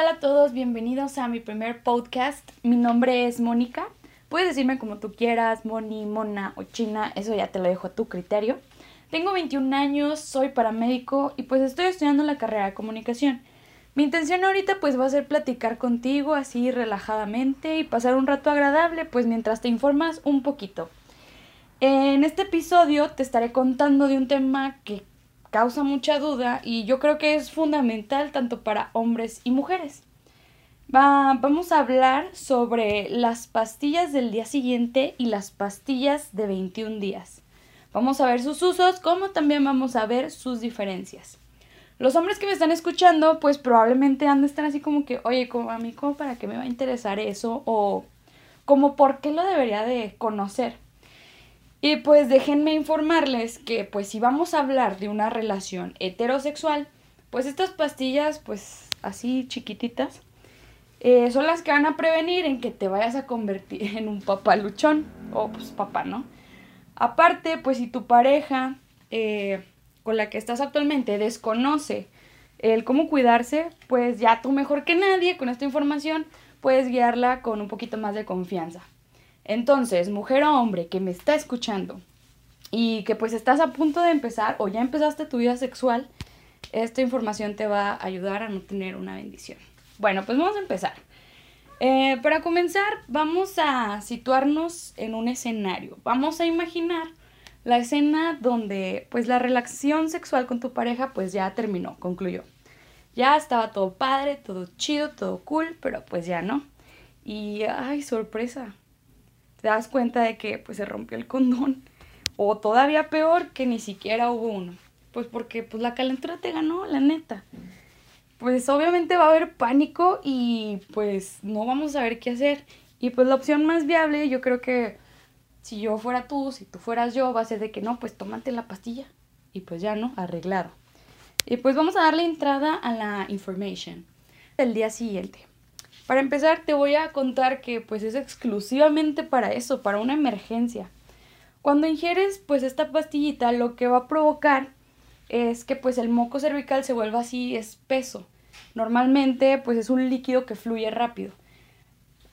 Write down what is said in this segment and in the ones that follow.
tal a todos? Bienvenidos a mi primer podcast. Mi nombre es Mónica. Puedes decirme como tú quieras, Moni, Mona o China, eso ya te lo dejo a tu criterio. Tengo 21 años, soy paramédico y pues estoy estudiando la carrera de comunicación. Mi intención ahorita pues va a ser platicar contigo así relajadamente y pasar un rato agradable pues mientras te informas un poquito. En este episodio te estaré contando de un tema que causa mucha duda y yo creo que es fundamental tanto para hombres y mujeres. vamos a hablar sobre las pastillas del día siguiente y las pastillas de 21 días. Vamos a ver sus usos como también vamos a ver sus diferencias. Los hombres que me están escuchando, pues probablemente han así como que, oye, como a mí, ¿cómo para qué me va a interesar eso? O como por qué lo debería de conocer. Y pues déjenme informarles que pues si vamos a hablar de una relación heterosexual, pues estas pastillas pues así chiquititas eh, son las que van a prevenir en que te vayas a convertir en un papaluchón o pues papá, ¿no? Aparte, pues si tu pareja eh, con la que estás actualmente desconoce el cómo cuidarse, pues ya tú mejor que nadie con esta información puedes guiarla con un poquito más de confianza. Entonces, mujer o hombre que me está escuchando y que pues estás a punto de empezar o ya empezaste tu vida sexual, esta información te va a ayudar a no tener una bendición. Bueno, pues vamos a empezar. Eh, para comenzar, vamos a situarnos en un escenario. Vamos a imaginar la escena donde pues la relación sexual con tu pareja pues ya terminó, concluyó. Ya estaba todo padre, todo chido, todo cool, pero pues ya no. Y ay, sorpresa. Te das cuenta de que pues se rompió el condón o todavía peor que ni siquiera hubo uno. Pues porque pues la calentura te ganó, la neta pues obviamente va a haber pánico y pues no vamos a saber qué hacer. Y pues la opción más viable, yo creo que si yo fuera tú, si tú fueras yo, va a ser de que no, pues tómate la pastilla. Y pues ya no, arreglado. Y pues vamos a darle entrada a la information del día siguiente. Para empezar, te voy a contar que pues es exclusivamente para eso, para una emergencia. Cuando ingieres pues esta pastillita, lo que va a provocar es que pues el moco cervical se vuelva así espeso. Normalmente pues es un líquido que fluye rápido.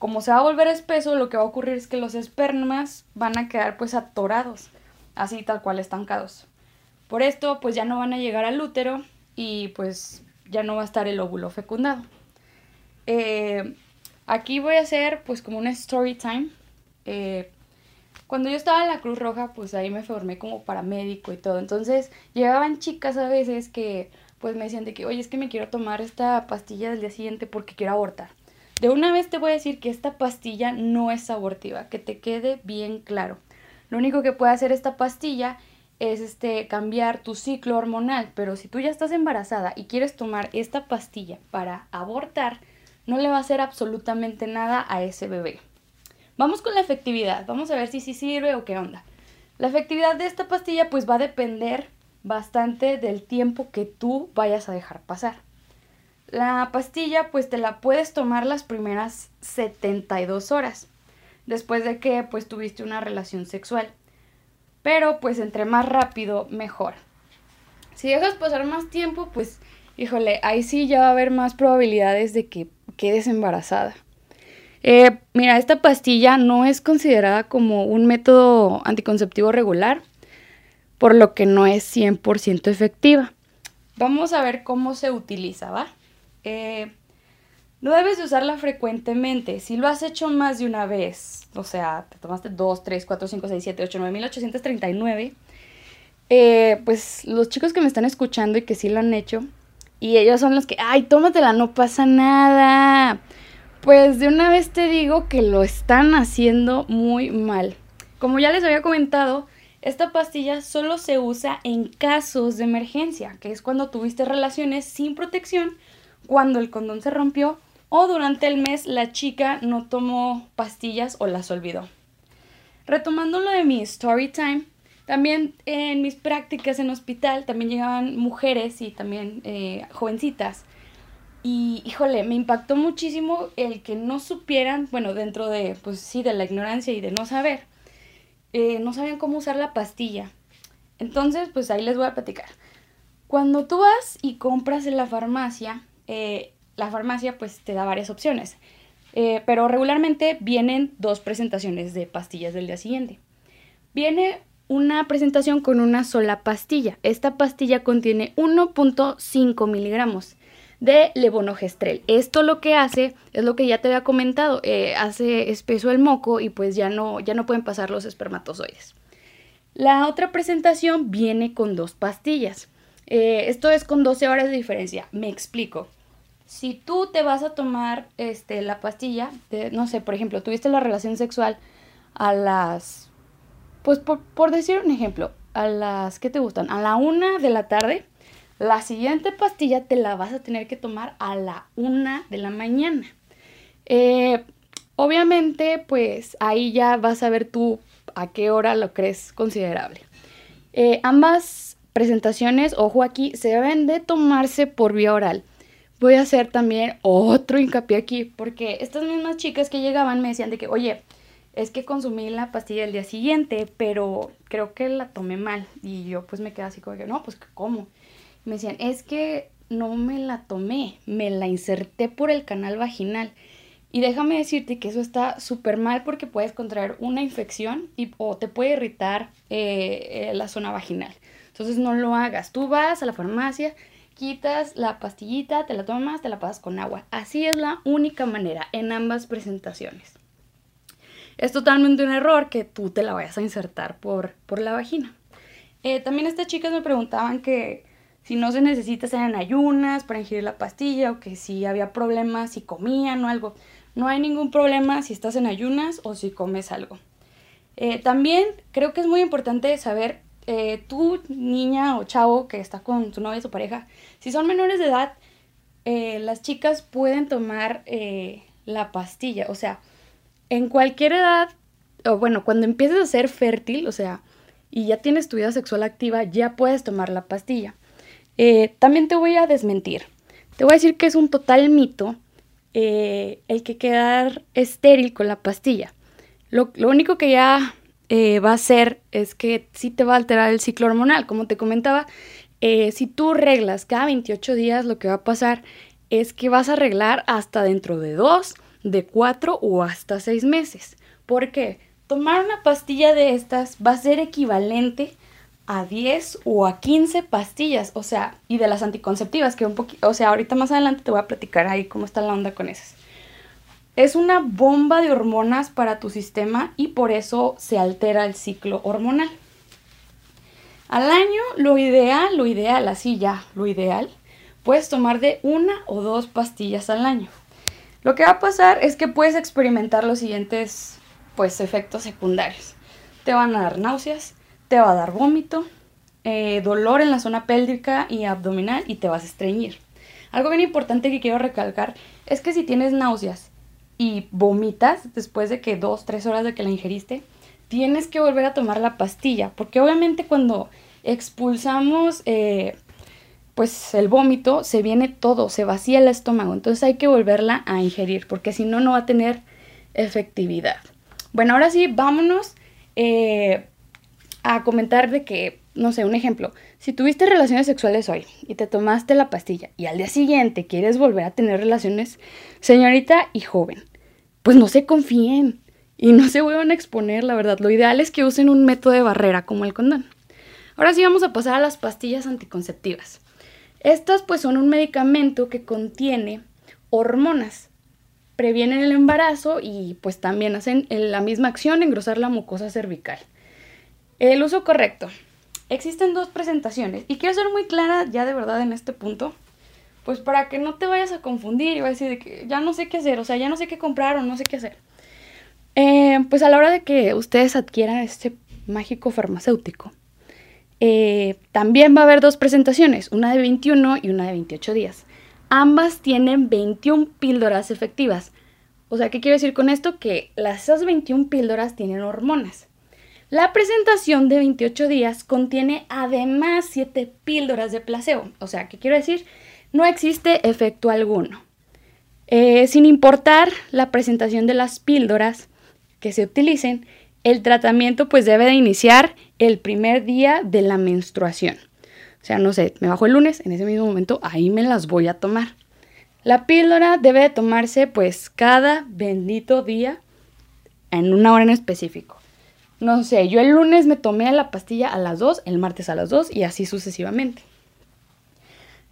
Como se va a volver espeso, lo que va a ocurrir es que los espermas van a quedar pues atorados, así tal cual estancados. Por esto pues ya no van a llegar al útero y pues ya no va a estar el óvulo fecundado. Eh, aquí voy a hacer pues como una story time. Eh, cuando yo estaba en la Cruz Roja, pues ahí me formé como paramédico y todo. Entonces llegaban chicas a veces que pues me decían de que, oye, es que me quiero tomar esta pastilla del día siguiente porque quiero abortar. De una vez te voy a decir que esta pastilla no es abortiva, que te quede bien claro. Lo único que puede hacer esta pastilla es este cambiar tu ciclo hormonal, pero si tú ya estás embarazada y quieres tomar esta pastilla para abortar, no le va a hacer absolutamente nada a ese bebé. Vamos con la efectividad, vamos a ver si sí sirve o qué onda. La efectividad de esta pastilla pues va a depender bastante del tiempo que tú vayas a dejar pasar. La pastilla pues te la puedes tomar las primeras 72 horas después de que pues tuviste una relación sexual. Pero pues entre más rápido mejor. Si dejas pasar más tiempo pues híjole, ahí sí ya va a haber más probabilidades de que quedes embarazada. Eh, mira, esta pastilla no es considerada como un método anticonceptivo regular, por lo que no es 100% efectiva. Vamos a ver cómo se utiliza, ¿va? Eh, no debes de usarla frecuentemente. Si lo has hecho más de una vez, o sea, te tomaste 2, 3, 4, 5, 6, 7, 8, 9, 1839, eh, pues los chicos que me están escuchando y que sí lo han hecho, y ellos son los que, ay, tómatela, no pasa nada. Pues de una vez te digo que lo están haciendo muy mal. Como ya les había comentado, esta pastilla solo se usa en casos de emergencia, que es cuando tuviste relaciones sin protección, cuando el condón se rompió o durante el mes la chica no tomó pastillas o las olvidó. Retomando lo de mi story time, también en mis prácticas en hospital también llegaban mujeres y también eh, jovencitas y híjole, me impactó muchísimo el que no supieran, bueno, dentro de, pues sí, de la ignorancia y de no saber, eh, no sabían cómo usar la pastilla. Entonces, pues ahí les voy a platicar. Cuando tú vas y compras en la farmacia, eh, la farmacia pues te da varias opciones. Eh, pero regularmente vienen dos presentaciones de pastillas del día siguiente. Viene una presentación con una sola pastilla. Esta pastilla contiene 1.5 miligramos de levonorgestrel. Esto lo que hace es lo que ya te había comentado, eh, hace espeso el moco y pues ya no, ya no pueden pasar los espermatozoides. La otra presentación viene con dos pastillas. Eh, esto es con 12 horas de diferencia. Me explico. Si tú te vas a tomar este, la pastilla, no sé, por ejemplo, tuviste la relación sexual a las, pues por, decir un ejemplo, a las, ¿qué te gustan? A la una de la tarde, la siguiente pastilla te la vas a tener que tomar a la una de la mañana. Eh, obviamente, pues ahí ya vas a ver tú a qué hora lo crees considerable. Eh, ambas presentaciones, ojo aquí, se deben de tomarse por vía oral. Voy a hacer también otro hincapié aquí, porque estas mismas chicas que llegaban me decían de que, oye, es que consumí la pastilla el día siguiente, pero creo que la tomé mal. Y yo pues me quedé así como que, no, pues ¿cómo? me decían, es que no me la tomé, me la inserté por el canal vaginal. Y déjame decirte que eso está súper mal porque puedes contraer una infección y, o te puede irritar eh, eh, la zona vaginal. Entonces no lo hagas. Tú vas a la farmacia, quitas la pastillita, te la tomas, te la pasas con agua. Así es la única manera en ambas presentaciones. Es totalmente un error que tú te la vayas a insertar por, por la vagina. Eh, también estas chicas me preguntaban que si no se necesita hacer en ayunas para ingerir la pastilla o que si había problemas si comían o algo. No hay ningún problema si estás en ayunas o si comes algo. Eh, también creo que es muy importante saber, eh, tú niña o chavo que está con tu novia o su pareja, si son menores de edad, eh, las chicas pueden tomar la pastilla. O sea, en cualquier edad, o bueno, cuando empieces a ser fértil, o sea, y ya tienes tu vida sexual activa, ya puedes tomar la pastilla. Eh, también te voy a desmentir. Te voy a decir que es un total mito eh, el que quedar estéril con la pastilla. Lo, único que ya eh, va a hacer es que sí te va a alterar el ciclo hormonal. Como te comentaba, si tú reglas cada 28 días, lo que va a pasar es que vas a arreglar hasta dentro de 2, de 4 o hasta 6 meses. ¿Por qué? Tomar una pastilla de estas va a ser equivalente a 10 o a 15 pastillas, o sea, y de las anticonceptivas, que un poquito, o sea, ahorita más adelante te voy a platicar ahí cómo está la onda con esas. Es una bomba de hormonas para tu sistema y por eso se altera el ciclo hormonal. Al año, lo ideal, lo ideal, así ya, lo ideal, puedes tomar de una o dos pastillas al año. Lo que va a pasar es que puedes experimentar los siguientes, pues, efectos secundarios. Te van a dar náuseas, te va a dar vómito, eh, dolor en la zona pélvica y abdominal y te vas a estreñir. Algo bien importante que quiero recalcar es que si tienes náuseas y vomitas después de que dos, tres horas de que la ingeriste, tienes que volver a tomar la pastilla, porque obviamente cuando expulsamos eh, pues el vómito, se viene todo, se vacía el estómago, entonces hay que volverla a ingerir, porque si no, no va a tener efectividad. Bueno, ahora sí, vámonos. Eh, a comentar de que, no sé, un ejemplo, si tuviste relaciones sexuales hoy y te tomaste la pastilla y al día siguiente quieres volver a tener relaciones, señorita y joven, pues no se confíen y no se vuelvan a exponer, la verdad. Lo ideal es que usen un método de barrera como el condón. Ahora sí vamos a pasar a las pastillas anticonceptivas. Estas pues son un medicamento que contiene hormonas. Previenen el embarazo y pues también hacen la misma acción, engrosar la mucosa cervical. El uso correcto. Existen dos presentaciones y quiero ser muy clara ya de verdad en este punto, pues para que no te vayas a confundir y vayas a decir que ya no sé qué hacer, o sea, ya no sé qué comprar o no sé qué hacer. Eh, pues a la hora de que ustedes adquieran este mágico farmacéutico, eh, también va a haber dos presentaciones, una de 21 y una de 28 días. Ambas tienen 21 píldoras efectivas. O sea, ¿qué quiero decir con esto? Que las, esas 21 píldoras tienen hormonas. La presentación de 28 días contiene además 7 píldoras de placebo. O sea, ¿qué quiero decir? No existe efecto alguno. Eh, sin importar la presentación de las píldoras que se utilicen, el tratamiento pues debe de iniciar el primer día de la menstruación. O sea, no sé, me bajo el lunes, en ese mismo momento ahí me las voy a tomar. La píldora debe de tomarse pues cada bendito día en una hora en específico. No sé, yo el lunes me tomé la pastilla a las 2, el martes a las 2 y así sucesivamente.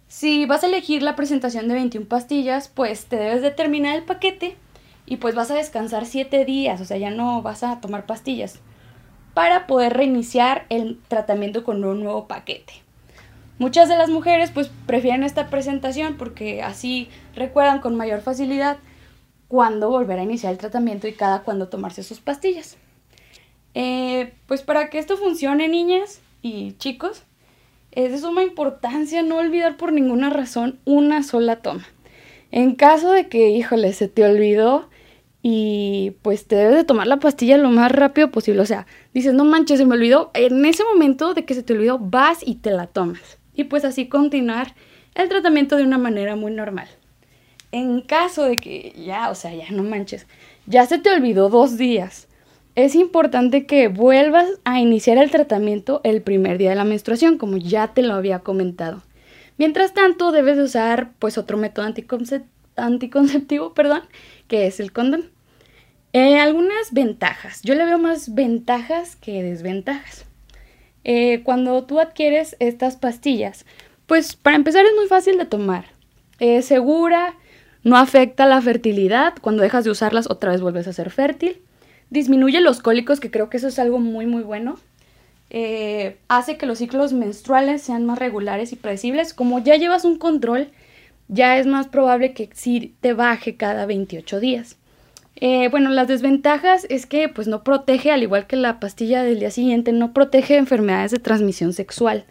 Si vas a elegir la presentación de 21 pastillas, pues te debes de terminar el paquete y pues vas a descansar 7 días, o sea, ya no vas a tomar pastillas para poder reiniciar el tratamiento con un nuevo paquete. Muchas de las mujeres pues prefieren esta presentación porque así recuerdan con mayor facilidad cuándo volver a iniciar el tratamiento y cada cuándo tomarse sus pastillas. Eh, pues para que esto funcione, niñas y chicos, es de suma importancia no olvidar por ninguna razón una sola toma. En caso de que, híjole, se te olvidó, y pues te debes de tomar la pastilla lo más rápido posible. O sea, dices, no manches, se me olvidó. En ese momento de que se te olvidó, vas y te la tomas. Y pues así continuar el tratamiento de una manera muy normal. En caso de que ya, o sea, ya no manches, ya se te olvidó dos días, es importante que vuelvas a iniciar el tratamiento el primer día de la menstruación, como ya te lo había comentado. Mientras tanto, debes de usar pues otro método anticonceptivo, perdón, que es el condón. Eh, algunas ventajas. Yo le veo más ventajas que desventajas. Eh, cuando tú adquieres estas pastillas, pues para empezar es muy fácil de tomar. Es segura, no afecta la fertilidad. Cuando dejas de usarlas otra vez vuelves a ser fértil. Disminuye los cólicos, que creo que eso es algo muy muy bueno. Eh, hace que los ciclos menstruales sean más regulares y predecibles. Como ya llevas un control, ya es más probable que sí te baje cada 28 días. Eh, bueno, las desventajas es que pues no protege, al igual que la pastilla del día siguiente, no protege enfermedades de transmisión sexual.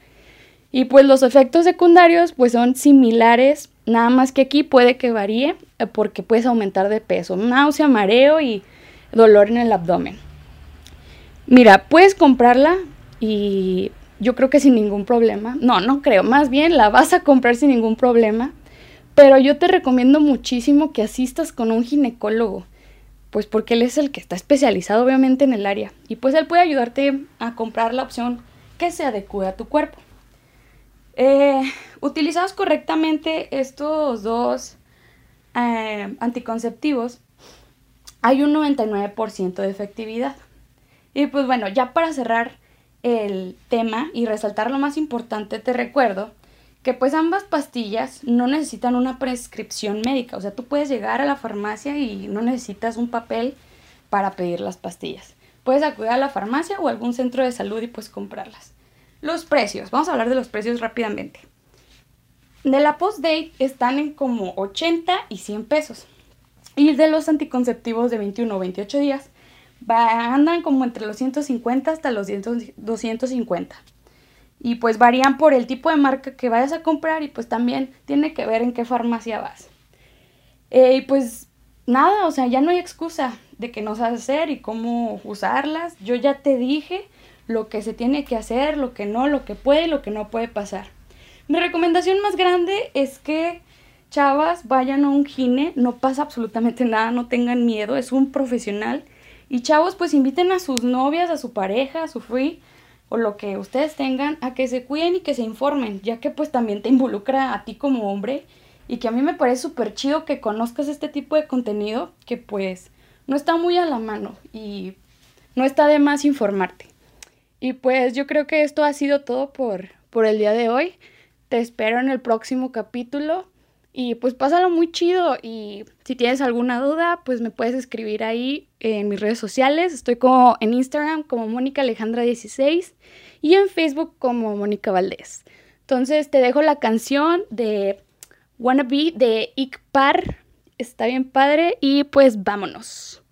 Y pues los efectos secundarios pues son similares, nada más que aquí puede que varíe eh, porque puedes aumentar de peso, náusea, mareo y dolor en el abdomen. Mira, puedes comprarla y yo creo que sin ningún problema. No, no creo, más bien la vas a comprar sin ningún problema. Pero yo te recomiendo muchísimo que asistas con un ginecólogo pues porque él es el que está especializado obviamente en el área y pues él puede ayudarte a comprar la opción que se adecue a tu cuerpo. Eh, utilizados correctamente estos dos eh, anticonceptivos, hay un 99% de efectividad. Y pues bueno, ya para cerrar el tema y resaltar lo más importante, te recuerdo que pues ambas pastillas no necesitan una prescripción médica, o sea, tú puedes llegar a la farmacia y no necesitas un papel para pedir las pastillas. Puedes acudir a la farmacia o algún centro de salud y pues comprarlas. Los precios, vamos a hablar de los precios rápidamente. De la post-date están en como 80 y 100 pesos. Y de los anticonceptivos de 21 o 28 días andan como entre los 150 hasta los 250 y pues varían por el tipo de marca que vayas a comprar y pues también tiene que ver en qué farmacia vas. Eh, y pues nada, o sea, ya no hay excusa de que no sabes hacer y cómo usarlas. Yo ya te dije lo que se tiene que hacer, lo que no, lo que puede y lo que no puede pasar. Mi recomendación más grande es que chavas vayan a un gine, no pasa absolutamente nada, no tengan miedo, es un profesional. Y chavos, pues inviten a sus novias, a su pareja, a su free o lo que ustedes tengan a que se cuiden y que se informen, ya que pues también te involucra a ti como hombre y que a mí me parece súper chido que conozcas este tipo de contenido que pues no está muy a la mano y no está de más informarte. Y pues yo creo que esto ha sido todo por, por el día de hoy. Te espero en el próximo capítulo. Y pues pásalo muy chido y si tienes alguna duda, pues me puedes escribir ahí en mis redes sociales. Estoy como en Instagram como Mónica Alejandra 16 y en Facebook como Mónica Valdés. Entonces te dejo la canción de Wannabe de Ikpar. Está bien padre y pues vámonos.